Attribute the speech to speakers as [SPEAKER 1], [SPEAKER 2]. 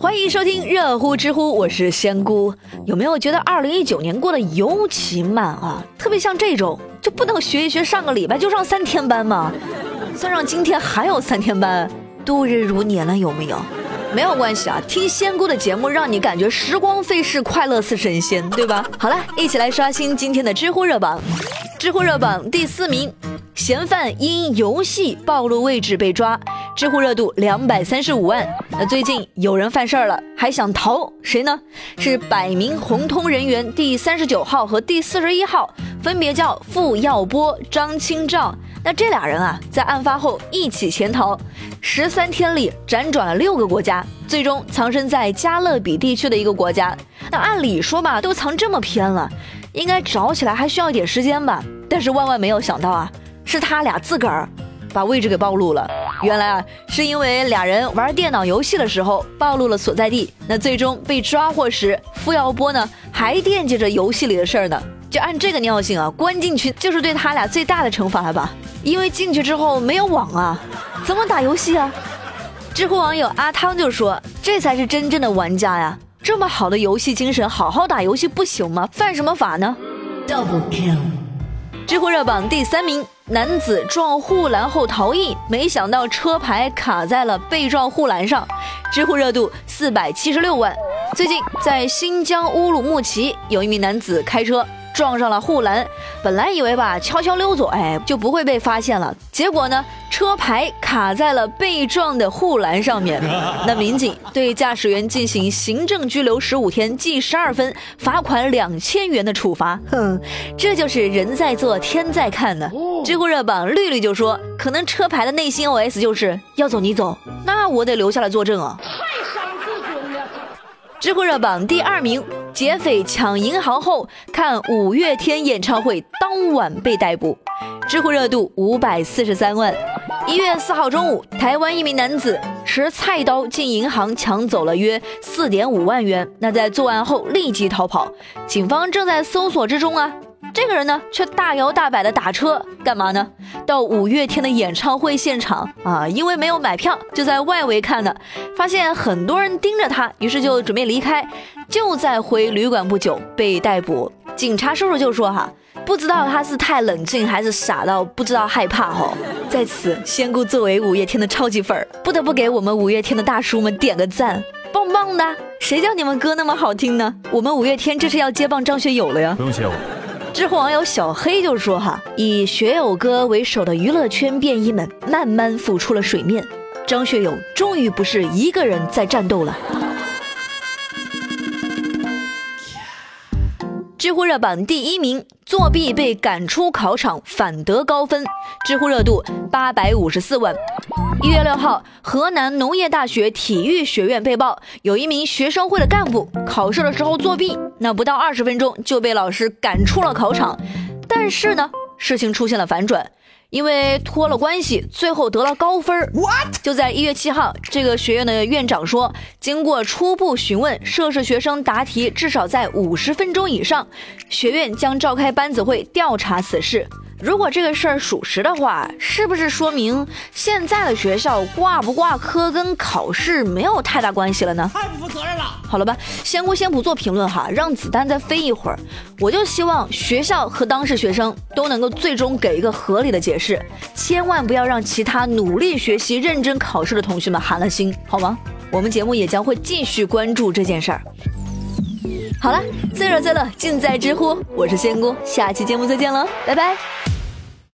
[SPEAKER 1] 欢迎收听热乎知乎，我是仙姑。有没有觉得二零一九年过得尤其慢啊？特别像这种，就不能学一学上个礼拜就上三天班吗？算上今天还有三天班，度日如年了，有没有？没有关系啊，听仙姑的节目，让你感觉时光飞逝，快乐似神仙，对吧？好了，一起来刷新今天的知乎热榜。知乎热榜第四名，嫌犯因游戏暴露位置被抓。知乎热度两百三十五万。那最近有人犯事儿了，还想逃？谁呢？是百名红通人员第三十九号和第四十一号，分别叫傅耀波、张清照。那这俩人啊，在案发后一起潜逃，十三天里辗转了六个国家，最终藏身在加勒比地区的一个国家。那按理说吧，都藏这么偏了，应该找起来还需要一点时间吧？但是万万没有想到啊，是他俩自个儿把位置给暴露了。原来啊，是因为俩人玩电脑游戏的时候暴露了所在地，那最终被抓获时，付耀波呢还惦记着游戏里的事儿呢。就按这个尿性啊，关进去就是对他俩最大的惩罚了吧？因为进去之后没有网啊，怎么打游戏啊？知乎网友阿汤就说：“这才是真正的玩家呀！这么好的游戏精神，好好打游戏不行吗？犯什么法呢？”Double kill。知乎热榜第三名。男子撞护栏后逃逸，没想到车牌卡在了被撞护栏上，知乎热度四百七十六万。最近在新疆乌鲁木齐，有一名男子开车。撞上了护栏，本来以为吧悄悄溜走，哎就不会被发现了。结果呢，车牌卡在了被撞的护栏上面。那民警对驾驶员进行行政拘留十五天，记十二分，罚款两千元的处罚。哼，这就是人在做天在看呢。知乎热榜绿绿就说，可能车牌的内心 OS 就是要走你走，那我得留下来作证啊。太伤自尊了。知乎热榜第二名。劫匪抢银行后，看五月天演唱会当晚被逮捕，知乎热度五百四十三万。一月四号中午，台湾一名男子持菜刀进银行抢走了约四点五万元，那在作案后立即逃跑，警方正在搜索之中啊。这个人呢，却大摇大摆的打车，干嘛呢？到五月天的演唱会现场啊！因为没有买票，就在外围看的，发现很多人盯着他，于是就准备离开。就在回旅馆不久被逮捕。警察叔叔就说：“哈，不知道他是太冷静，还是傻到不知道害怕。”哈，在此，仙姑作为五月天的超级粉儿，不得不给我们五月天的大叔们点个赞，棒棒的！谁叫你们歌那么好听呢？我们五月天这是要接棒张学友了呀！
[SPEAKER 2] 不用谢我。
[SPEAKER 1] 知乎网友小黑就说：“哈，以学友哥为首的娱乐圈便衣们慢慢浮出了水面，张学友终于不是一个人在战斗了。”知乎热榜第一名，作弊被赶出考场，反得高分，知乎热度八百五十四万。一月六号，河南农业大学体育学院被曝有一名学生会的干部考试的时候作弊，那不到二十分钟就被老师赶出了考场。但是呢，事情出现了反转。因为托了关系，最后得了高分。What？就在一月七号，这个学院的院长说，经过初步询问，涉事学生答题至少在五十分钟以上，学院将召开班子会调查此事。如果这个事儿属实的话，是不是说明现在的学校挂不挂科跟考试没有太大关系了呢？太不负责任了。好了吧，仙姑先不做评论哈，让子弹再飞一会儿。我就希望学校和当事学生都能够最终给一个合理的解释，千万不要让其他努力学习、认真考试的同学们寒了心，好吗？我们节目也将会继续关注这件事儿。好了，最热最乐尽在知乎，我是仙姑，下期节目再见了，拜拜。